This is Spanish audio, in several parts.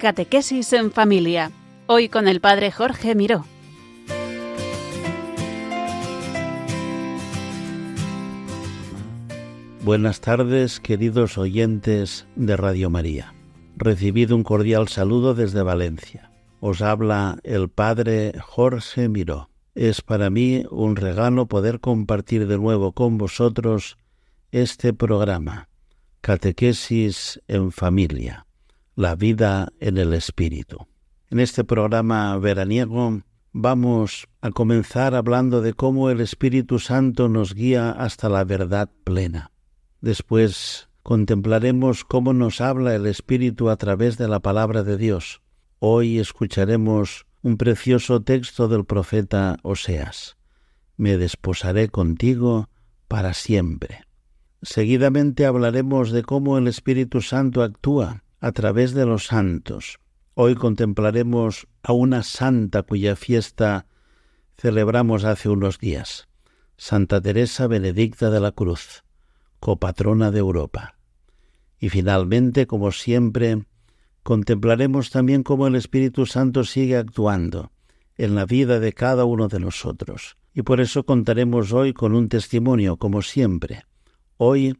Catequesis en Familia. Hoy con el Padre Jorge Miró. Buenas tardes, queridos oyentes de Radio María. Recibido un cordial saludo desde Valencia. Os habla el Padre Jorge Miró. Es para mí un regalo poder compartir de nuevo con vosotros este programa, Catequesis en Familia la vida en el Espíritu. En este programa veraniego vamos a comenzar hablando de cómo el Espíritu Santo nos guía hasta la verdad plena. Después contemplaremos cómo nos habla el Espíritu a través de la palabra de Dios. Hoy escucharemos un precioso texto del profeta Oseas. Me desposaré contigo para siempre. Seguidamente hablaremos de cómo el Espíritu Santo actúa a través de los santos. Hoy contemplaremos a una santa cuya fiesta celebramos hace unos días, Santa Teresa Benedicta de la Cruz, copatrona de Europa. Y finalmente, como siempre, contemplaremos también cómo el Espíritu Santo sigue actuando en la vida de cada uno de nosotros. Y por eso contaremos hoy con un testimonio, como siempre. Hoy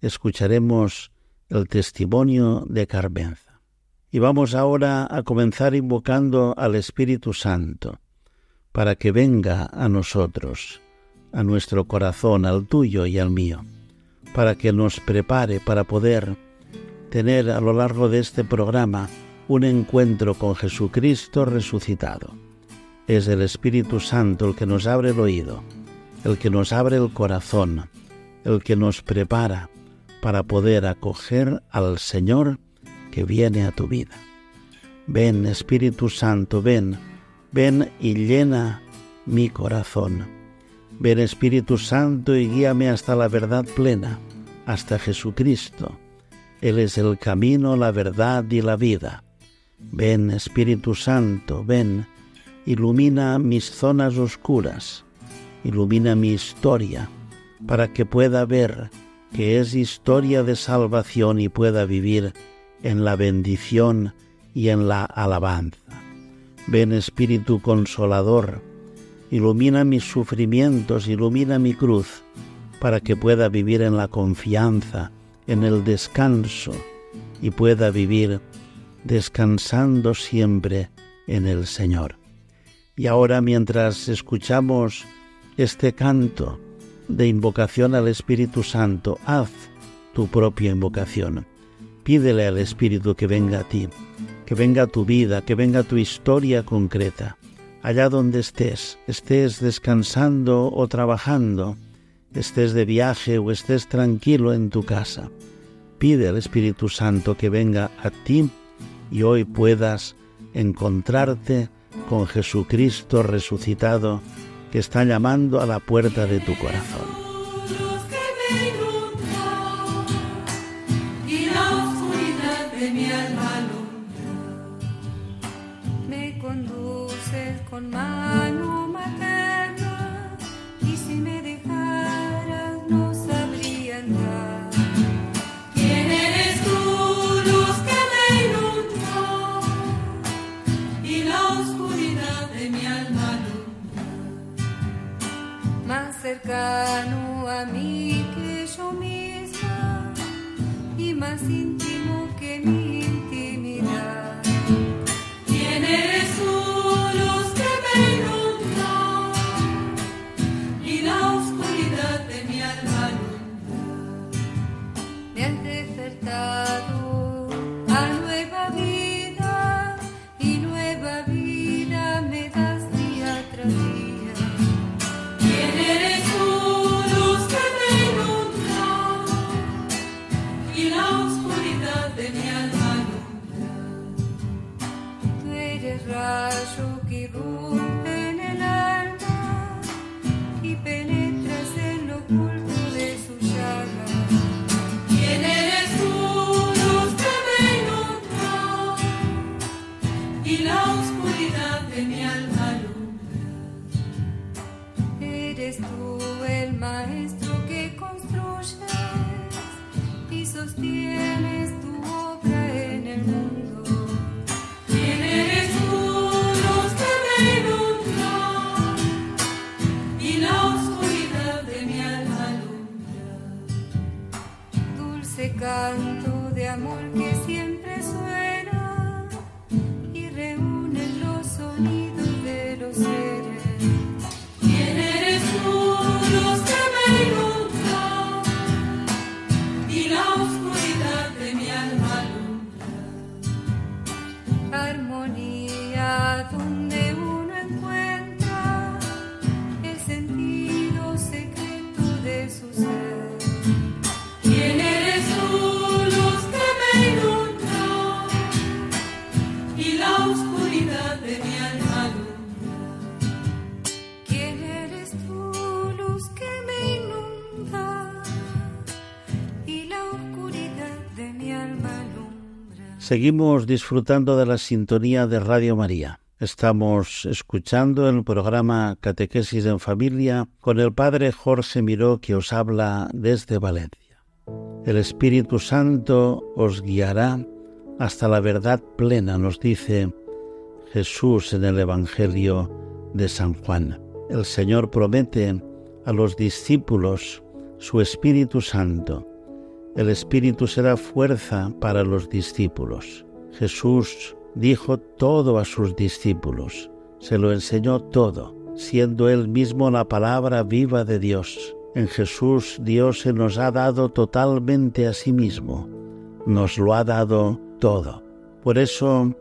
escucharemos el testimonio de Carmenza. Y vamos ahora a comenzar invocando al Espíritu Santo, para que venga a nosotros, a nuestro corazón, al tuyo y al mío, para que nos prepare para poder tener a lo largo de este programa un encuentro con Jesucristo resucitado. Es el Espíritu Santo el que nos abre el oído, el que nos abre el corazón, el que nos prepara para poder acoger al Señor que viene a tu vida. Ven Espíritu Santo, ven, ven y llena mi corazón. Ven Espíritu Santo y guíame hasta la verdad plena, hasta Jesucristo. Él es el camino, la verdad y la vida. Ven Espíritu Santo, ven, ilumina mis zonas oscuras, ilumina mi historia, para que pueda ver que es historia de salvación y pueda vivir en la bendición y en la alabanza. Ven Espíritu Consolador, ilumina mis sufrimientos, ilumina mi cruz, para que pueda vivir en la confianza, en el descanso, y pueda vivir descansando siempre en el Señor. Y ahora mientras escuchamos este canto, de invocación al Espíritu Santo. Haz tu propia invocación. Pídele al Espíritu que venga a ti, que venga tu vida, que venga tu historia concreta. Allá donde estés, estés descansando o trabajando, estés de viaje o estés tranquilo en tu casa. Pide al Espíritu Santo que venga a ti y hoy puedas encontrarte con Jesucristo resucitado que está llamando a la puerta de tu corazón. Seguimos disfrutando de la sintonía de Radio María. Estamos escuchando el programa Catequesis en Familia con el Padre Jorge Miró que os habla desde Valencia. El Espíritu Santo os guiará hasta la verdad plena, nos dice Jesús en el Evangelio de San Juan. El Señor promete a los discípulos su Espíritu Santo. El Espíritu será fuerza para los discípulos. Jesús dijo todo a sus discípulos, se lo enseñó todo, siendo él mismo la palabra viva de Dios. En Jesús Dios se nos ha dado totalmente a sí mismo, nos lo ha dado todo. Por eso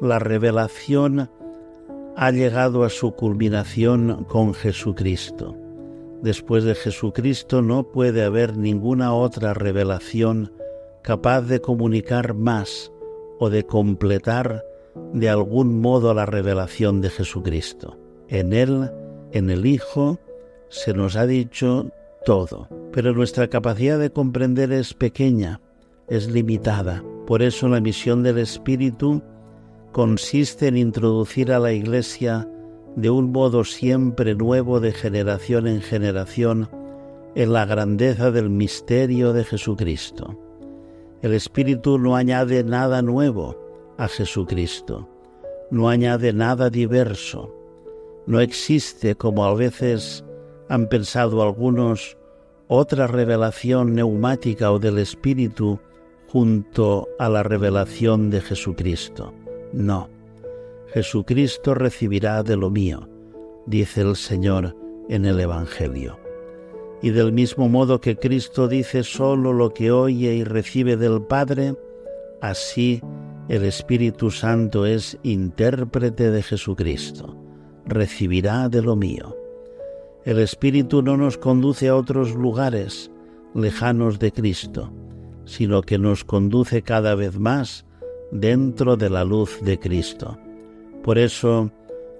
la revelación ha llegado a su culminación con Jesucristo. Después de Jesucristo no puede haber ninguna otra revelación capaz de comunicar más o de completar de algún modo la revelación de Jesucristo. En Él, en el Hijo, se nos ha dicho todo, pero nuestra capacidad de comprender es pequeña, es limitada. Por eso la misión del Espíritu consiste en introducir a la Iglesia de un modo siempre nuevo de generación en generación en la grandeza del misterio de Jesucristo. El Espíritu no añade nada nuevo a Jesucristo, no añade nada diverso, no existe, como a veces han pensado algunos, otra revelación neumática o del Espíritu junto a la revelación de Jesucristo. No, Jesucristo recibirá de lo mío, dice el Señor en el Evangelio. Y del mismo modo que Cristo dice solo lo que oye y recibe del Padre, así el Espíritu Santo es intérprete de Jesucristo, recibirá de lo mío. El Espíritu no nos conduce a otros lugares lejanos de Cristo, sino que nos conduce cada vez más dentro de la luz de Cristo. Por eso,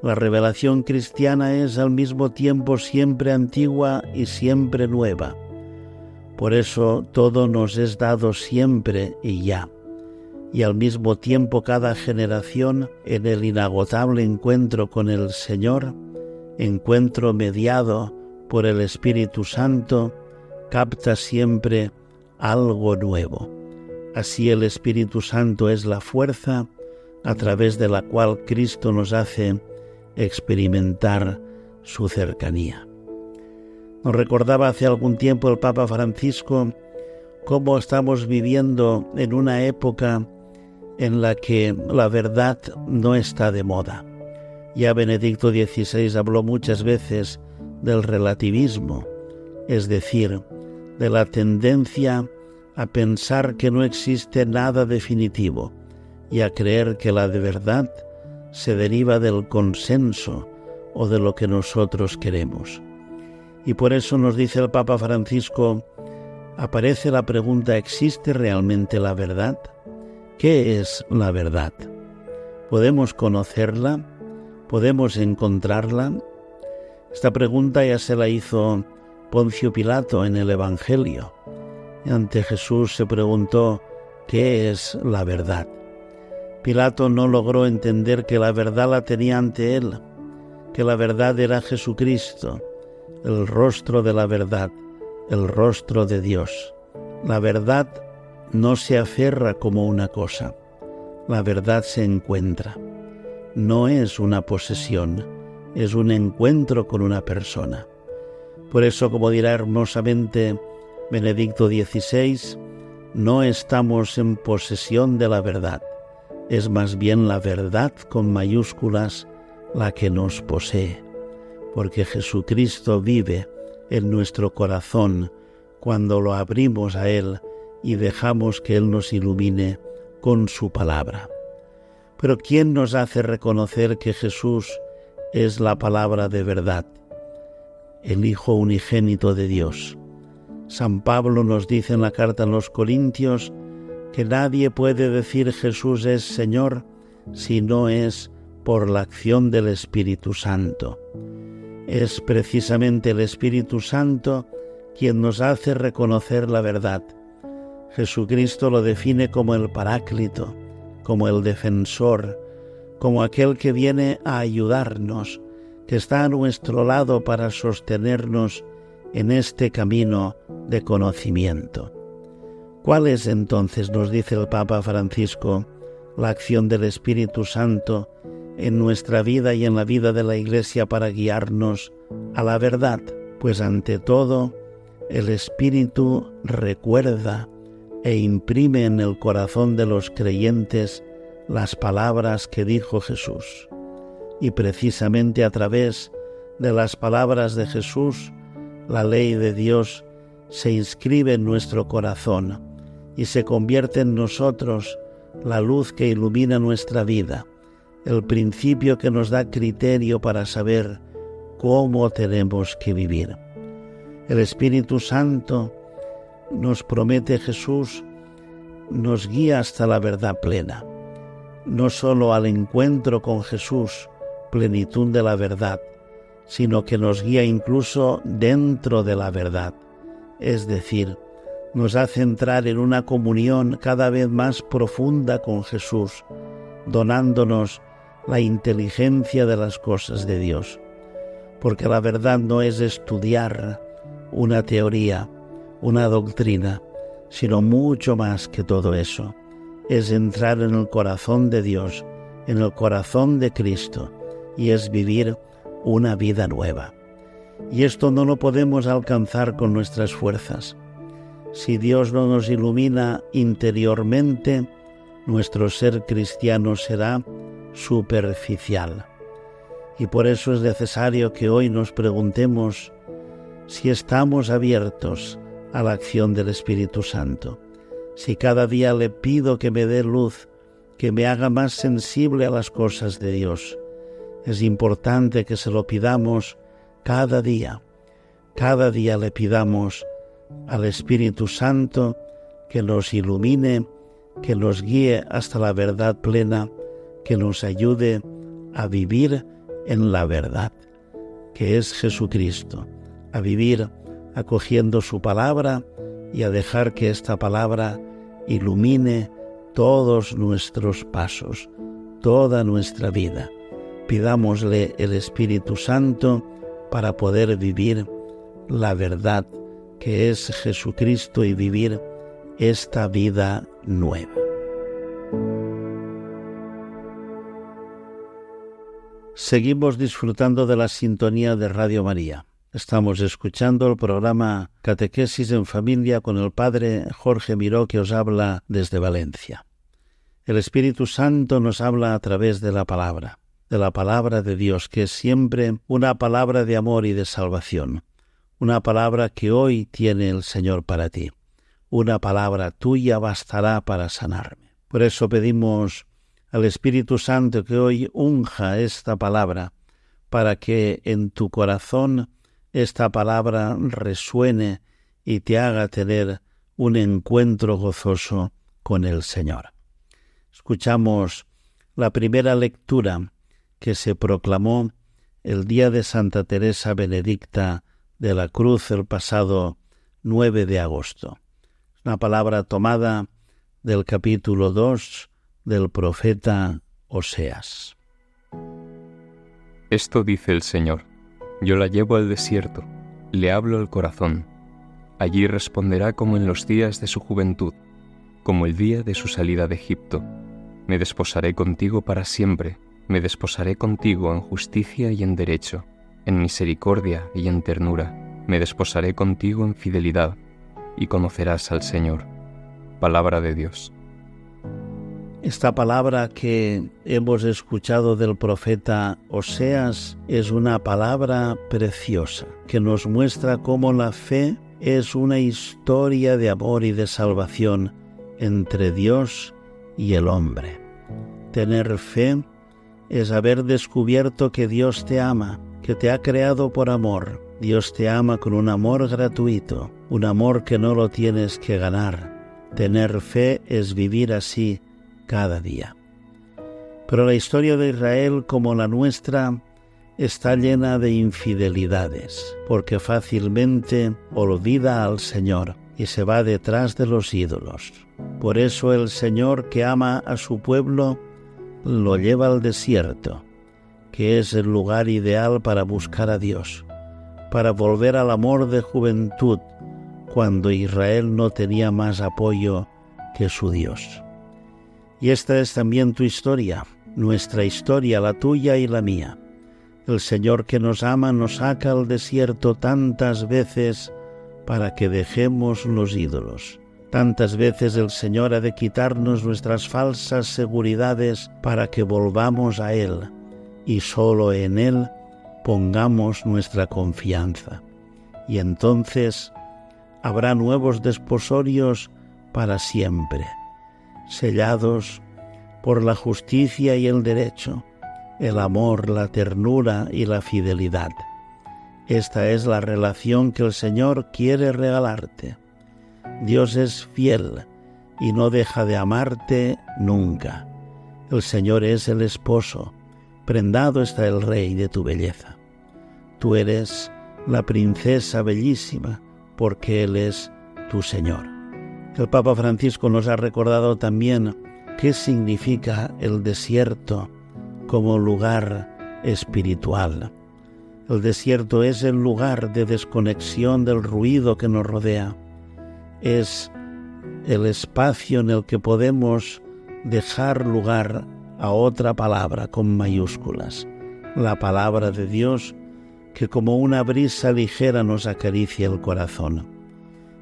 la revelación cristiana es al mismo tiempo siempre antigua y siempre nueva. Por eso todo nos es dado siempre y ya. Y al mismo tiempo cada generación en el inagotable encuentro con el Señor, encuentro mediado por el Espíritu Santo, capta siempre algo nuevo. Así el Espíritu Santo es la fuerza a través de la cual Cristo nos hace experimentar su cercanía. Nos recordaba hace algún tiempo el Papa Francisco cómo estamos viviendo en una época en la que la verdad no está de moda. Ya Benedicto XVI habló muchas veces del relativismo, es decir, de la tendencia a pensar que no existe nada definitivo, y a creer que la de verdad se deriva del consenso o de lo que nosotros queremos. Y por eso nos dice el Papa Francisco, aparece la pregunta, ¿existe realmente la verdad? ¿Qué es la verdad? ¿Podemos conocerla? ¿Podemos encontrarla? Esta pregunta ya se la hizo Poncio Pilato en el Evangelio. Ante Jesús se preguntó, ¿qué es la verdad? Pilato no logró entender que la verdad la tenía ante él, que la verdad era Jesucristo, el rostro de la verdad, el rostro de Dios. La verdad no se aferra como una cosa, la verdad se encuentra. No es una posesión, es un encuentro con una persona. Por eso, como dirá hermosamente Benedicto XVI, no estamos en posesión de la verdad, es más bien la verdad con mayúsculas la que nos posee, porque Jesucristo vive en nuestro corazón cuando lo abrimos a Él y dejamos que Él nos ilumine con su palabra. Pero ¿quién nos hace reconocer que Jesús es la palabra de verdad, el Hijo unigénito de Dios? San Pablo nos dice en la carta a los Corintios que nadie puede decir Jesús es Señor si no es por la acción del Espíritu Santo. Es precisamente el Espíritu Santo quien nos hace reconocer la verdad. Jesucristo lo define como el Paráclito, como el defensor, como aquel que viene a ayudarnos, que está a nuestro lado para sostenernos en este camino de conocimiento. ¿Cuál es entonces, nos dice el Papa Francisco, la acción del Espíritu Santo en nuestra vida y en la vida de la Iglesia para guiarnos a la verdad? Pues ante todo, el Espíritu recuerda e imprime en el corazón de los creyentes las palabras que dijo Jesús. Y precisamente a través de las palabras de Jesús, la ley de Dios se inscribe en nuestro corazón y se convierte en nosotros la luz que ilumina nuestra vida, el principio que nos da criterio para saber cómo tenemos que vivir. El Espíritu Santo nos promete Jesús, nos guía hasta la verdad plena, no sólo al encuentro con Jesús, plenitud de la verdad, sino que nos guía incluso dentro de la verdad, es decir, nos hace entrar en una comunión cada vez más profunda con Jesús, donándonos la inteligencia de las cosas de Dios. Porque la verdad no es estudiar una teoría, una doctrina, sino mucho más que todo eso. Es entrar en el corazón de Dios, en el corazón de Cristo, y es vivir una vida nueva. Y esto no lo podemos alcanzar con nuestras fuerzas. Si Dios no nos ilumina interiormente, nuestro ser cristiano será superficial. Y por eso es necesario que hoy nos preguntemos si estamos abiertos a la acción del Espíritu Santo, si cada día le pido que me dé luz, que me haga más sensible a las cosas de Dios. Es importante que se lo pidamos cada día. Cada día le pidamos al Espíritu Santo que nos ilumine, que nos guíe hasta la verdad plena, que nos ayude a vivir en la verdad, que es Jesucristo a vivir acogiendo su palabra y a dejar que esta palabra ilumine todos nuestros pasos, toda nuestra vida. Pidámosle el Espíritu Santo para poder vivir la verdad que es Jesucristo y vivir esta vida nueva. Seguimos disfrutando de la sintonía de Radio María. Estamos escuchando el programa Catequesis en Familia con el Padre Jorge Miró que os habla desde Valencia. El Espíritu Santo nos habla a través de la palabra, de la palabra de Dios, que es siempre una palabra de amor y de salvación, una palabra que hoy tiene el Señor para ti. Una palabra tuya bastará para sanarme. Por eso pedimos al Espíritu Santo que hoy unja esta palabra para que en tu corazón esta palabra resuene y te haga tener un encuentro gozoso con el Señor. Escuchamos la primera lectura que se proclamó el día de Santa Teresa Benedicta de la Cruz el pasado 9 de agosto. Una palabra tomada del capítulo 2 del profeta Oseas. Esto dice el Señor yo la llevo al desierto, le hablo al corazón. Allí responderá como en los días de su juventud, como el día de su salida de Egipto. Me desposaré contigo para siempre, me desposaré contigo en justicia y en derecho, en misericordia y en ternura. Me desposaré contigo en fidelidad, y conocerás al Señor. Palabra de Dios. Esta palabra que hemos escuchado del profeta Oseas es una palabra preciosa que nos muestra cómo la fe es una historia de amor y de salvación entre Dios y el hombre. Tener fe es haber descubierto que Dios te ama, que te ha creado por amor. Dios te ama con un amor gratuito, un amor que no lo tienes que ganar. Tener fe es vivir así cada día. Pero la historia de Israel como la nuestra está llena de infidelidades, porque fácilmente olvida al Señor, y se va detrás de los ídolos. Por eso el Señor que ama a su pueblo lo lleva al desierto, que es el lugar ideal para buscar a Dios, para volver al amor de juventud, cuando Israel no tenía más apoyo que su Dios. Y esta es también tu historia, nuestra historia, la tuya y la mía. El Señor que nos ama nos saca al desierto tantas veces para que dejemos los ídolos. Tantas veces el Señor ha de quitarnos nuestras falsas seguridades para que volvamos a Él y solo en Él pongamos nuestra confianza. Y entonces habrá nuevos desposorios para siempre, sellados por la justicia y el derecho, el amor, la ternura y la fidelidad. Esta es la relación que el Señor quiere regalarte. Dios es fiel y no deja de amarte nunca. El Señor es el esposo, prendado está el rey de tu belleza. Tú eres la princesa bellísima, porque Él es tu Señor. El Papa Francisco nos ha recordado también qué significa el desierto como lugar espiritual. El desierto es el lugar de desconexión del ruido que nos rodea. Es el espacio en el que podemos dejar lugar a otra palabra con mayúsculas, la palabra de Dios que como una brisa ligera nos acaricia el corazón.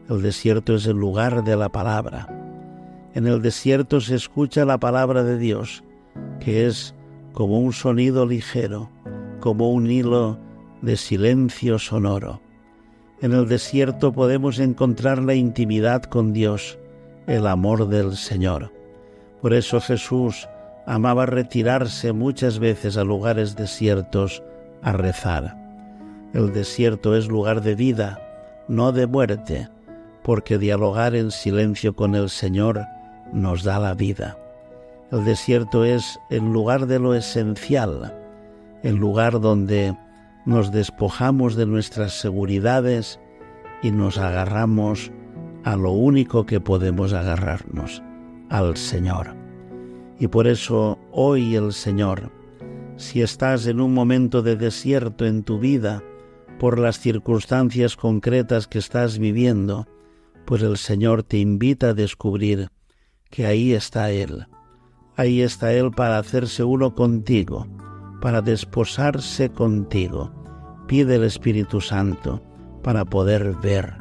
El desierto es el lugar de la palabra. En el desierto se escucha la palabra de Dios, que es como un sonido ligero, como un hilo de silencio sonoro. En el desierto podemos encontrar la intimidad con Dios, el amor del Señor. Por eso Jesús amaba retirarse muchas veces a lugares desiertos a rezar. El desierto es lugar de vida, no de muerte, porque dialogar en silencio con el Señor nos da la vida. El desierto es el lugar de lo esencial, el lugar donde nos despojamos de nuestras seguridades y nos agarramos a lo único que podemos agarrarnos, al Señor. Y por eso hoy el Señor, si estás en un momento de desierto en tu vida, por las circunstancias concretas que estás viviendo, pues el Señor te invita a descubrir que ahí está Él. Ahí está Él para hacerse uno contigo, para desposarse contigo. Pide el Espíritu Santo para poder ver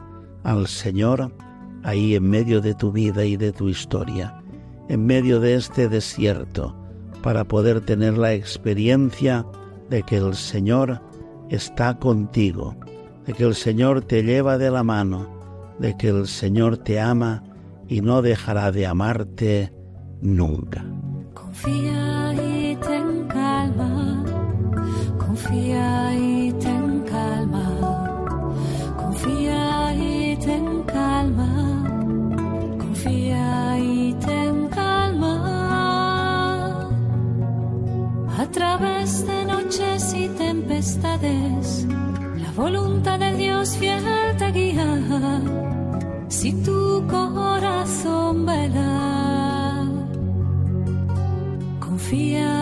al Señor ahí en medio de tu vida y de tu historia en medio de este desierto para poder tener la experiencia de que el Señor está contigo, de que el Señor te lleva de la mano, de que el Señor te ama y no dejará de amarte nunca. Confía y ten calma, confía y la voluntad de Dios fiel te guía. Si tu corazón vela, confía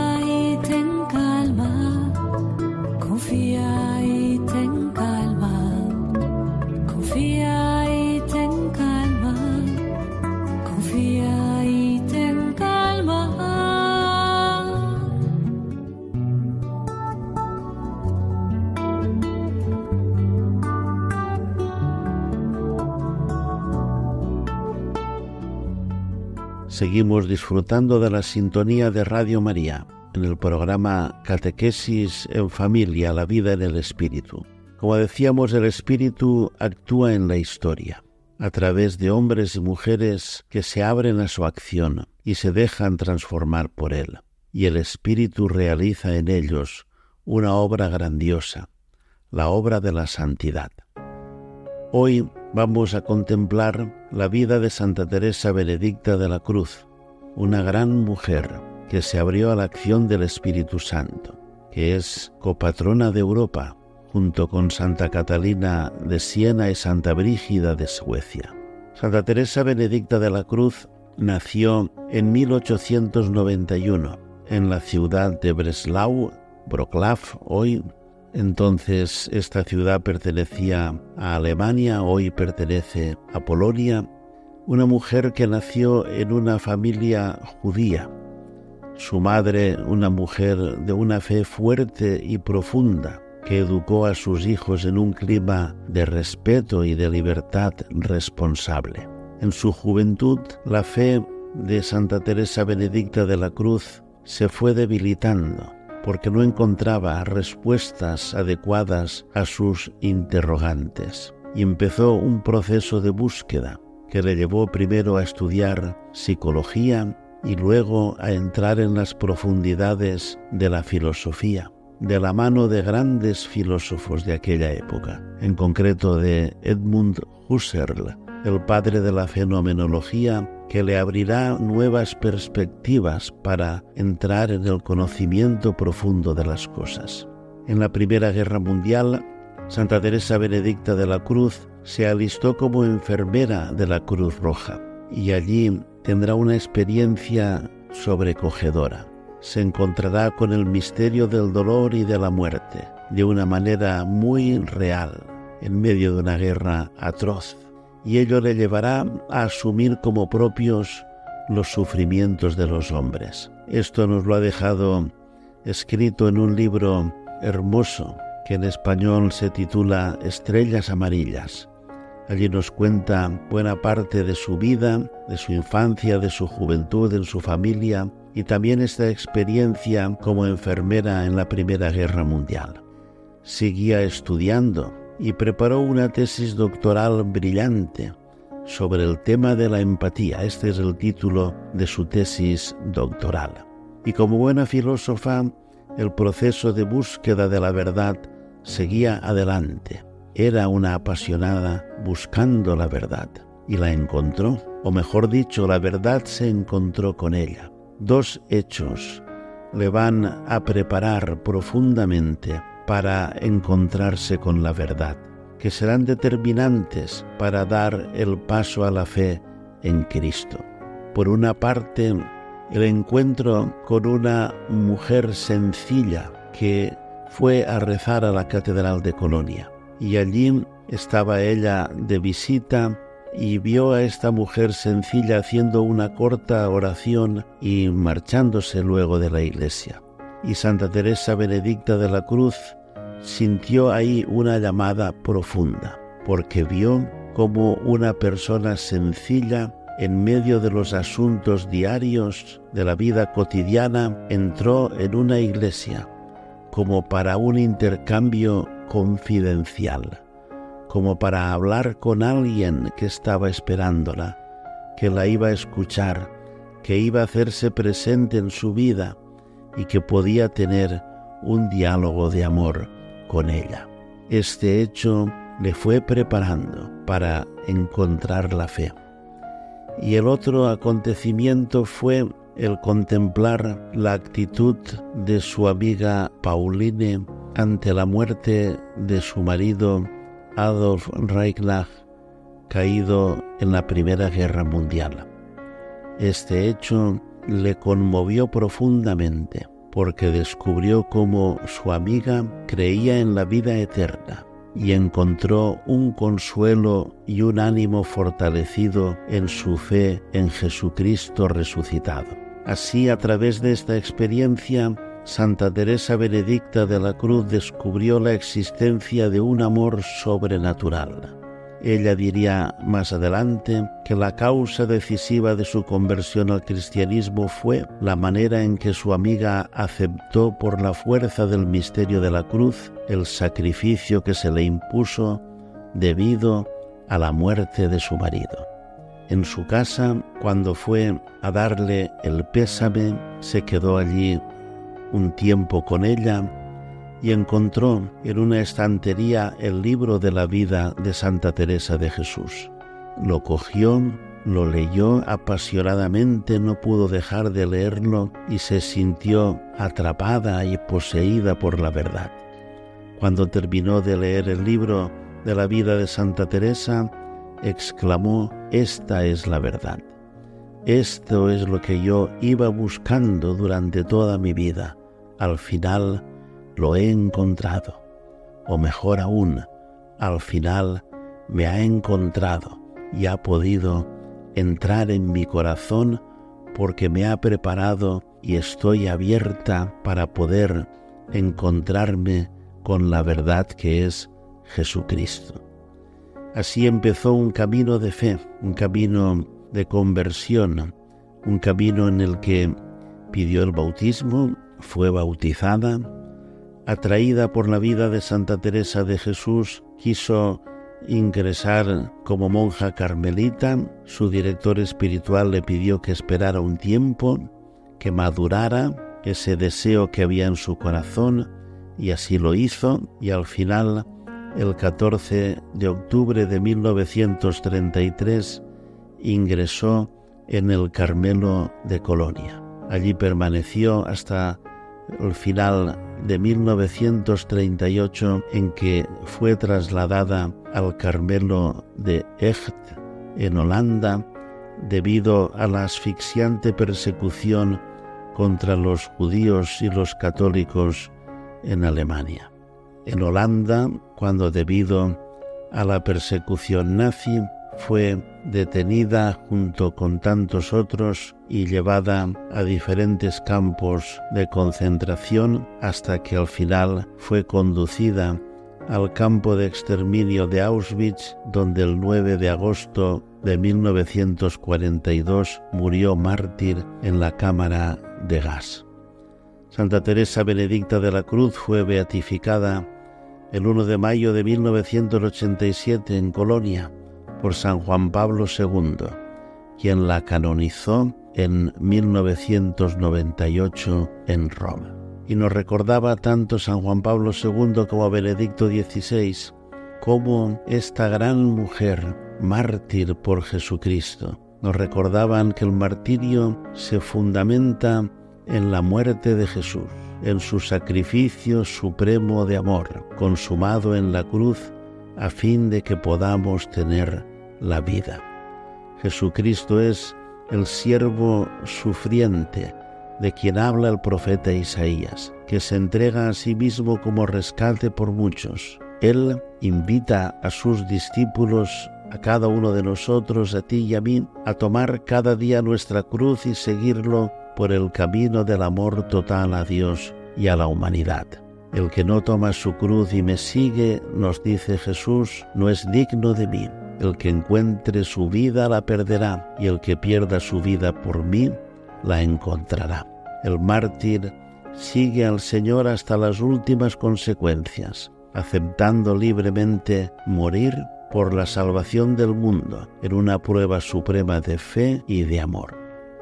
Seguimos disfrutando de la sintonía de Radio María en el programa Catequesis en Familia, la vida en el Espíritu. Como decíamos, el Espíritu actúa en la historia, a través de hombres y mujeres que se abren a su acción y se dejan transformar por él. Y el Espíritu realiza en ellos una obra grandiosa, la obra de la santidad. Hoy vamos a contemplar la vida de Santa Teresa Benedicta de la Cruz, una gran mujer que se abrió a la acción del Espíritu Santo, que es copatrona de Europa, junto con Santa Catalina de Siena y Santa Brígida de Suecia. Santa Teresa Benedicta de la Cruz nació en 1891 en la ciudad de Breslau, Wrocław, hoy. Entonces esta ciudad pertenecía a Alemania, hoy pertenece a Polonia. Una mujer que nació en una familia judía. Su madre, una mujer de una fe fuerte y profunda, que educó a sus hijos en un clima de respeto y de libertad responsable. En su juventud, la fe de Santa Teresa Benedicta de la Cruz se fue debilitando porque no encontraba respuestas adecuadas a sus interrogantes. Y empezó un proceso de búsqueda que le llevó primero a estudiar psicología y luego a entrar en las profundidades de la filosofía, de la mano de grandes filósofos de aquella época, en concreto de Edmund Husserl, el padre de la fenomenología que le abrirá nuevas perspectivas para entrar en el conocimiento profundo de las cosas. En la Primera Guerra Mundial, Santa Teresa Benedicta de la Cruz se alistó como enfermera de la Cruz Roja y allí tendrá una experiencia sobrecogedora. Se encontrará con el misterio del dolor y de la muerte de una manera muy real en medio de una guerra atroz y ello le llevará a asumir como propios los sufrimientos de los hombres. Esto nos lo ha dejado escrito en un libro hermoso que en español se titula Estrellas Amarillas. Allí nos cuenta buena parte de su vida, de su infancia, de su juventud, en su familia y también esta experiencia como enfermera en la Primera Guerra Mundial. Seguía estudiando y preparó una tesis doctoral brillante sobre el tema de la empatía. Este es el título de su tesis doctoral. Y como buena filósofa, el proceso de búsqueda de la verdad seguía adelante. Era una apasionada buscando la verdad y la encontró, o mejor dicho, la verdad se encontró con ella. Dos hechos le van a preparar profundamente para encontrarse con la verdad, que serán determinantes para dar el paso a la fe en Cristo. Por una parte, el encuentro con una mujer sencilla que fue a rezar a la Catedral de Colonia. Y allí estaba ella de visita y vio a esta mujer sencilla haciendo una corta oración y marchándose luego de la iglesia. Y Santa Teresa Benedicta de la Cruz sintió ahí una llamada profunda, porque vio como una persona sencilla en medio de los asuntos diarios de la vida cotidiana entró en una iglesia como para un intercambio confidencial, como para hablar con alguien que estaba esperándola, que la iba a escuchar, que iba a hacerse presente en su vida y que podía tener un diálogo de amor con ella. Este hecho le fue preparando para encontrar la fe. Y el otro acontecimiento fue el contemplar la actitud de su amiga Pauline ante la muerte de su marido Adolf Reichlach, caído en la Primera Guerra Mundial. Este hecho le conmovió profundamente porque descubrió cómo su amiga creía en la vida eterna y encontró un consuelo y un ánimo fortalecido en su fe en Jesucristo resucitado. Así, a través de esta experiencia, Santa Teresa Benedicta de la Cruz descubrió la existencia de un amor sobrenatural ella diría más adelante que la causa decisiva de su conversión al cristianismo fue la manera en que su amiga aceptó por la fuerza del misterio de la cruz el sacrificio que se le impuso debido a la muerte de su marido. En su casa, cuando fue a darle el pésame, se quedó allí un tiempo con ella y encontró en una estantería el libro de la vida de Santa Teresa de Jesús. Lo cogió, lo leyó apasionadamente, no pudo dejar de leerlo y se sintió atrapada y poseída por la verdad. Cuando terminó de leer el libro de la vida de Santa Teresa, exclamó, esta es la verdad. Esto es lo que yo iba buscando durante toda mi vida. Al final lo he encontrado. O mejor aún, al final me ha encontrado y ha podido entrar en mi corazón porque me ha preparado y estoy abierta para poder encontrarme con la verdad que es Jesucristo. Así empezó un camino de fe, un camino de conversión, un camino en el que pidió el bautismo, fue bautizada, atraída por la vida de Santa Teresa de Jesús, quiso ingresar como monja carmelita, su director espiritual le pidió que esperara un tiempo, que madurara ese deseo que había en su corazón, y así lo hizo, y al final, el 14 de octubre de 1933, ingresó en el Carmelo de Colonia. Allí permaneció hasta el final de 1938 en que fue trasladada al Carmelo de Echt en Holanda debido a la asfixiante persecución contra los judíos y los católicos en Alemania. En Holanda, cuando debido a la persecución nazi fue detenida junto con tantos otros y llevada a diferentes campos de concentración hasta que al final fue conducida al campo de exterminio de Auschwitz, donde el 9 de agosto de 1942 murió mártir en la cámara de gas. Santa Teresa Benedicta de la Cruz fue beatificada el 1 de mayo de 1987 en Colonia por San Juan Pablo II, quien la canonizó en 1998 en Roma. Y nos recordaba tanto San Juan Pablo II como Benedicto XVI como esta gran mujer, mártir por Jesucristo. Nos recordaban que el martirio se fundamenta en la muerte de Jesús, en su sacrificio supremo de amor, consumado en la cruz, a fin de que podamos tener la vida. Jesucristo es el siervo sufriente de quien habla el profeta Isaías, que se entrega a sí mismo como rescate por muchos. Él invita a sus discípulos, a cada uno de nosotros, a ti y a mí, a tomar cada día nuestra cruz y seguirlo por el camino del amor total a Dios y a la humanidad. El que no toma su cruz y me sigue, nos dice Jesús, no es digno de mí. El que encuentre su vida la perderá, y el que pierda su vida por mí la encontrará. El mártir sigue al Señor hasta las últimas consecuencias, aceptando libremente morir por la salvación del mundo en una prueba suprema de fe y de amor.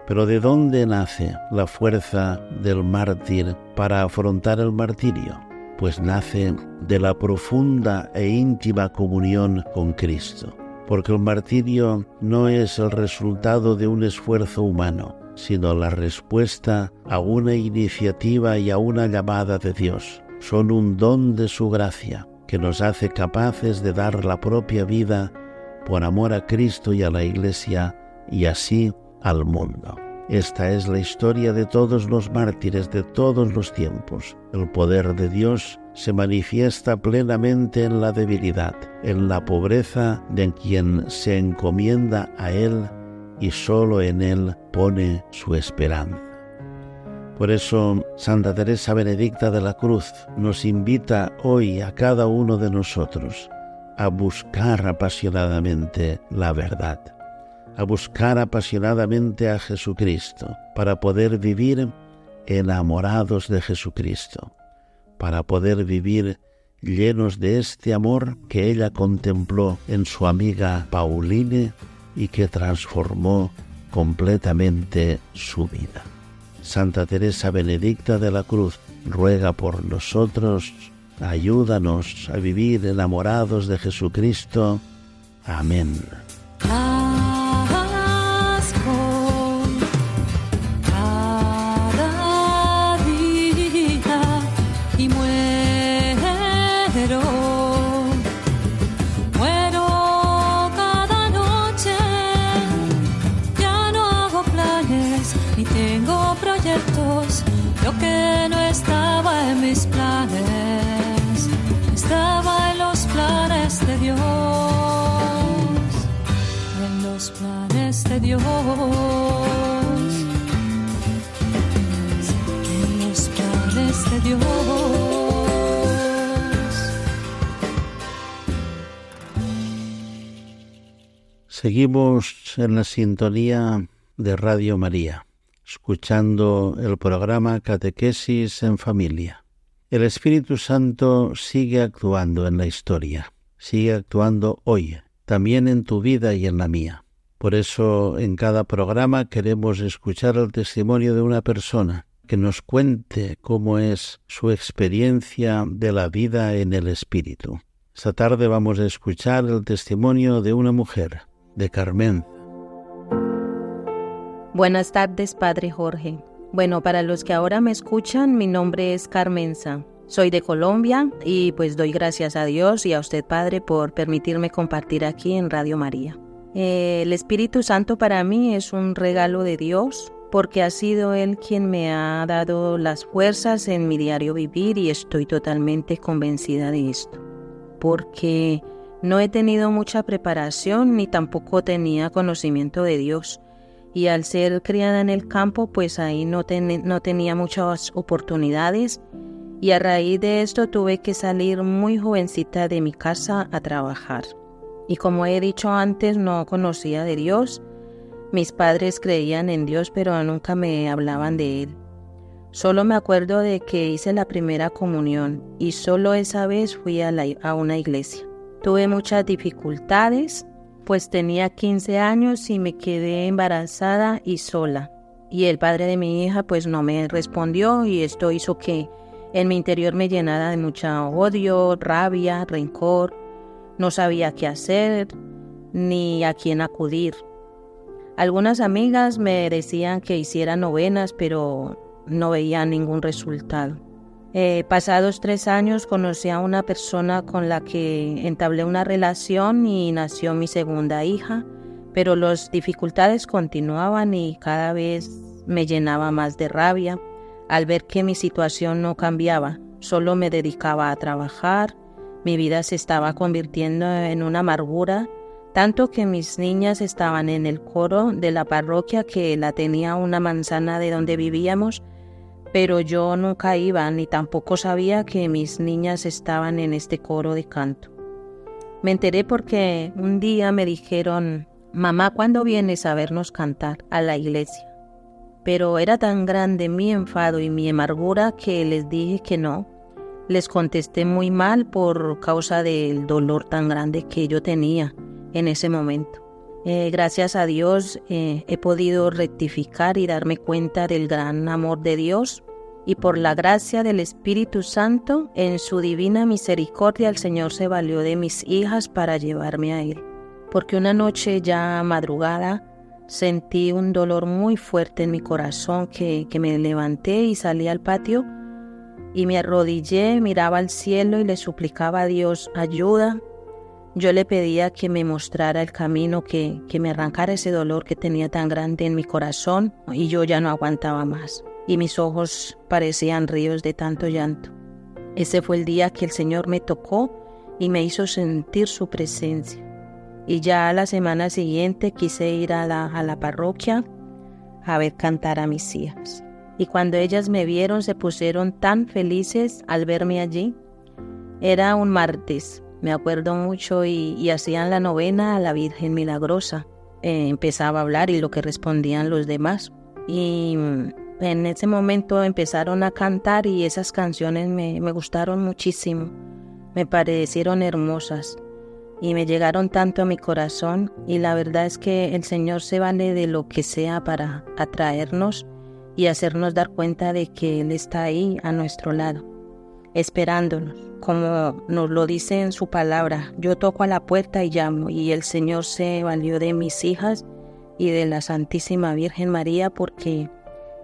Pero ¿de dónde nace la fuerza del mártir para afrontar el martirio? Pues nace de la profunda e íntima comunión con Cristo porque el martirio no es el resultado de un esfuerzo humano, sino la respuesta a una iniciativa y a una llamada de Dios. Son un don de su gracia que nos hace capaces de dar la propia vida por amor a Cristo y a la Iglesia y así al mundo. Esta es la historia de todos los mártires de todos los tiempos. El poder de Dios se manifiesta plenamente en la debilidad, en la pobreza de quien se encomienda a Él y solo en Él pone su esperanza. Por eso Santa Teresa Benedicta de la Cruz nos invita hoy a cada uno de nosotros a buscar apasionadamente la verdad a buscar apasionadamente a Jesucristo para poder vivir enamorados de Jesucristo, para poder vivir llenos de este amor que ella contempló en su amiga Pauline y que transformó completamente su vida. Santa Teresa Benedicta de la Cruz ruega por nosotros, ayúdanos a vivir enamorados de Jesucristo. Amén. Seguimos en la sintonía de Radio María, escuchando el programa Catequesis en Familia. El Espíritu Santo sigue actuando en la historia, sigue actuando hoy, también en tu vida y en la mía. Por eso en cada programa queremos escuchar el testimonio de una persona que nos cuente cómo es su experiencia de la vida en el Espíritu. Esta tarde vamos a escuchar el testimonio de una mujer, de Carmen. Buenas tardes, Padre Jorge. Bueno, para los que ahora me escuchan, mi nombre es Carmenza. Soy de Colombia y pues doy gracias a Dios y a usted, Padre, por permitirme compartir aquí en Radio María. Eh, el Espíritu Santo para mí es un regalo de Dios porque ha sido Él quien me ha dado las fuerzas en mi diario vivir y estoy totalmente convencida de esto. Porque no he tenido mucha preparación ni tampoco tenía conocimiento de Dios. Y al ser criada en el campo, pues ahí no, no tenía muchas oportunidades. Y a raíz de esto tuve que salir muy jovencita de mi casa a trabajar. Y como he dicho antes, no conocía de Dios. Mis padres creían en Dios, pero nunca me hablaban de Él. Solo me acuerdo de que hice la primera comunión y solo esa vez fui a, a una iglesia. Tuve muchas dificultades, pues tenía 15 años y me quedé embarazada y sola. Y el padre de mi hija pues no me respondió y esto hizo que en mi interior me llenara de mucha odio, rabia, rencor. No sabía qué hacer ni a quién acudir. Algunas amigas me decían que hiciera novenas, pero no veía ningún resultado. Eh, pasados tres años conocí a una persona con la que entablé una relación y nació mi segunda hija, pero las dificultades continuaban y cada vez me llenaba más de rabia al ver que mi situación no cambiaba, solo me dedicaba a trabajar, mi vida se estaba convirtiendo en una amargura, tanto que mis niñas estaban en el coro de la parroquia que la tenía una manzana de donde vivíamos, pero yo nunca iba ni tampoco sabía que mis niñas estaban en este coro de canto. Me enteré porque un día me dijeron, mamá, ¿cuándo vienes a vernos cantar a la iglesia? Pero era tan grande mi enfado y mi amargura que les dije que no. Les contesté muy mal por causa del dolor tan grande que yo tenía en ese momento. Eh, gracias a Dios eh, he podido rectificar y darme cuenta del gran amor de Dios y por la gracia del Espíritu Santo, en su divina misericordia el Señor se valió de mis hijas para llevarme a Él. Porque una noche ya madrugada sentí un dolor muy fuerte en mi corazón que, que me levanté y salí al patio y me arrodillé, miraba al cielo y le suplicaba a Dios ayuda yo le pedía que me mostrara el camino, que, que me arrancara ese dolor que tenía tan grande en mi corazón y yo ya no aguantaba más y mis ojos parecían ríos de tanto llanto. Ese fue el día que el Señor me tocó y me hizo sentir su presencia. Y ya a la semana siguiente quise ir a la, a la parroquia a ver cantar a mis hijas. Y cuando ellas me vieron se pusieron tan felices al verme allí. Era un martes, me acuerdo mucho, y, hacían la novena a la Virgen Milagrosa. Eh, empezaba a hablar y lo que respondían los demás. Y mm, en ese momento empezaron a cantar y esas canciones me, me gustaron muchísimo, me parecieron hermosas y me llegaron tanto a mi corazón y la verdad es que el Señor se vale de lo que sea para atraernos y hacernos dar cuenta de que Él está ahí a nuestro lado, esperándonos como nos lo dice en su palabra, yo toco a la puerta y llamo, y el Señor se valió de mis hijas y de la Santísima Virgen María porque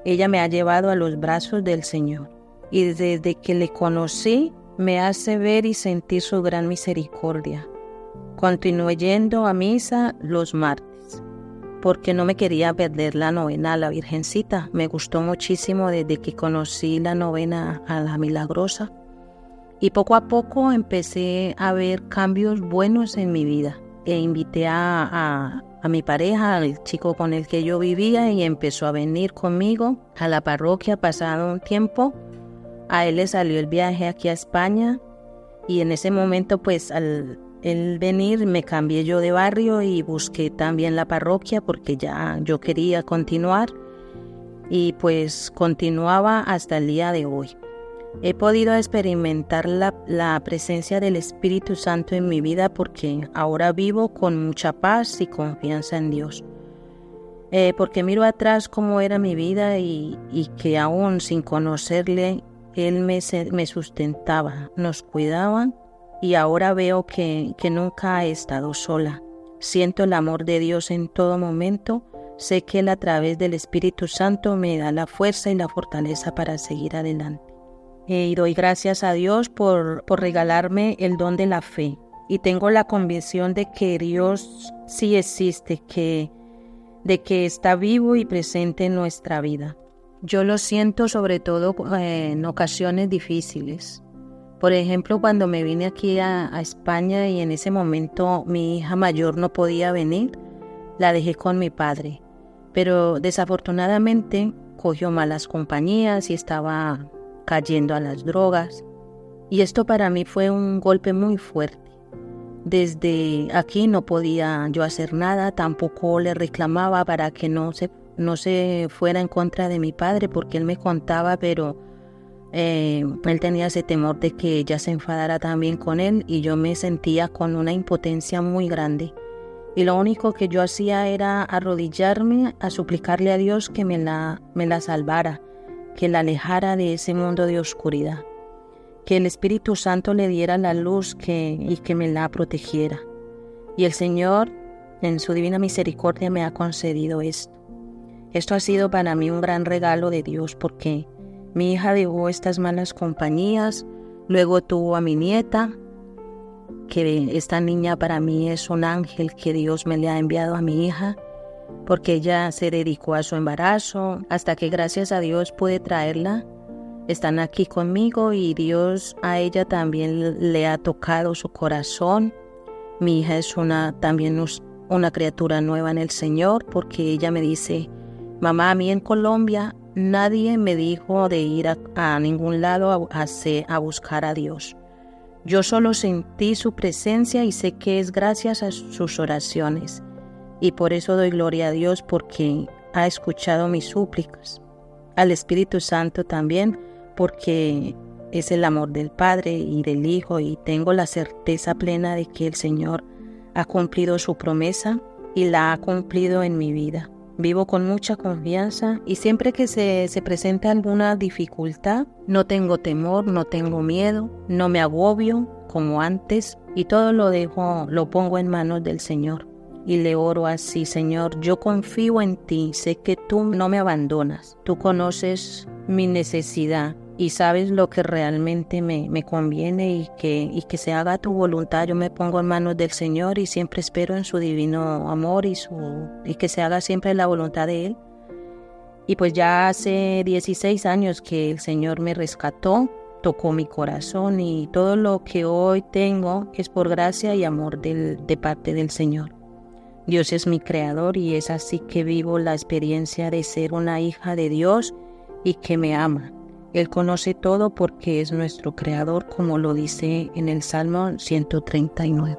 ella me ha llevado a los brazos del Señor. Y desde que le conocí, me hace ver y sentir su gran misericordia. Continúe yendo a misa los martes, porque no me quería perder la novena a la Virgencita. Me gustó muchísimo desde que conocí la novena a la Milagrosa. Y poco a poco empecé a ver cambios buenos en mi vida. E invité a, a, mi pareja, al chico con el que yo vivía, y empezó a venir conmigo a la parroquia pasado un tiempo. A él le salió el viaje aquí a España y en ese momento pues al el venir me cambié yo de barrio y busqué también la parroquia porque ya yo quería continuar y pues continuaba hasta el día de hoy. He podido experimentar la, presencia del Espíritu Santo en mi vida porque ahora vivo con mucha paz y confianza en Dios. Eh, porque miro atrás cómo era mi vida y, que aún sin conocerle, Él me, me sustentaba, nos cuidaba y ahora veo que, que nunca he estado sola. Siento el amor de Dios en todo momento. Sé que Él a través del Espíritu Santo me da la fuerza y la fortaleza para seguir adelante. Y doy gracias a Dios por, por regalarme el don de la fe. Y tengo la convicción de que Dios sí existe, que, de que está vivo y presente en nuestra vida. Yo lo siento sobre todo eh, en ocasiones difíciles, por ejemplo, cuando me vine aquí a, España y en ese momento mi hija mayor no podía venir, la dejé con mi padre. Pero desafortunadamente cogió malas compañías y estaba cayendo a las drogas. Y esto para mí fue un golpe muy fuerte. Desde aquí no podía yo hacer nada, tampoco le reclamaba para que no se, no se fuera en contra de mi padre, porque él me contaba, pero eh, él tenía ese temor de que ella se enfadara también con él y yo me sentía con una impotencia muy grande. Y lo único que yo hacía era arrodillarme a suplicarle a Dios que me la, me la salvara, que la alejara de ese mundo de oscuridad, que el Espíritu Santo le diera la luz que, y que me la protegiera. Y el Señor, en su divina misericordia, me ha concedido esto. Esto ha sido para mí un gran regalo de Dios porque mi hija dejó estas malas compañías, luego tuvo a mi nieta, que esta niña para mí es un ángel que Dios me le ha enviado a mi hija, porque ella se dedicó a su embarazo, hasta que gracias a Dios pude traerla. Están aquí conmigo y Dios a ella también le ha tocado su corazón. Mi hija es una también una criatura nueva en el Señor, porque ella me dice, mamá, a mí en Colombia Nadie me dijo de ir a, ningún lado a, a buscar a Dios. Yo solo sentí su presencia y sé que es gracias a sus oraciones. Y por eso doy gloria a Dios porque ha escuchado mis súplicas. Al Espíritu Santo también porque es el amor del Padre y del Hijo y tengo la certeza plena de que el Señor ha cumplido su promesa y la ha cumplido en mi vida. Vivo con mucha confianza y siempre que se, se presenta alguna dificultad, no tengo temor, no tengo miedo, no me agobio como antes y todo lo dejo, lo pongo en manos del Señor. Y le oro así, Señor, yo confío en ti, sé que tú no me abandonas, tú conoces mi necesidad, y sabes lo que realmente me, me conviene y que, y que se haga tu voluntad. Yo me pongo en manos del Señor y siempre espero en su divino amor y, su, y que se haga siempre la voluntad de Él. Y pues ya hace 16 años que el Señor me rescató, tocó mi corazón y todo lo que hoy tengo es por gracia y amor de parte del Señor. Dios es mi creador y es así que vivo la experiencia de ser una hija de Dios y que me ama él conoce todo porque es nuestro creador, como lo dice en el Salmo 139.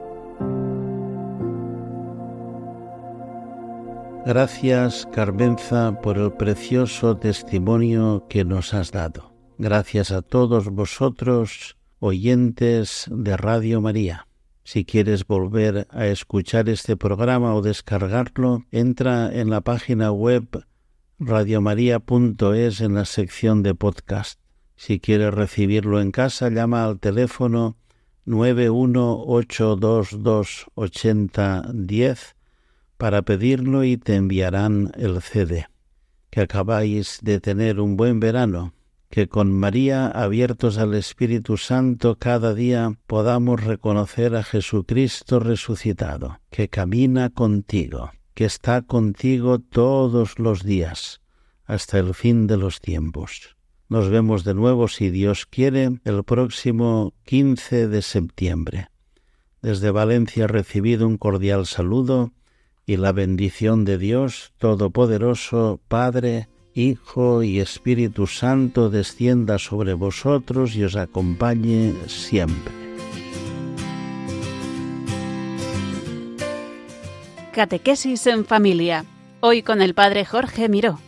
Gracias, Carmenza, por el precioso testimonio que nos has dado. Gracias a todos vosotros, oyentes de Radio María. Si quieres volver a escuchar este programa o descargarlo, entra en la página web radiomaria.es en la sección de podcast. Si quieres recibirlo en casa, llama al teléfono 918228010 para pedirlo y te enviarán el CD. Que acabáis de tener un buen verano, que con María abiertos al Espíritu Santo cada día podamos reconocer a Jesucristo resucitado, que camina contigo que está contigo todos los días, hasta el fin de los tiempos. Nos vemos de nuevo, si Dios quiere, el próximo 15 de septiembre. Desde Valencia recibido un cordial saludo y la bendición de Dios Todopoderoso, Padre, Hijo y Espíritu Santo descienda sobre vosotros y os acompañe siempre. Catequesis en familia. Hoy con el Padre Jorge Miró.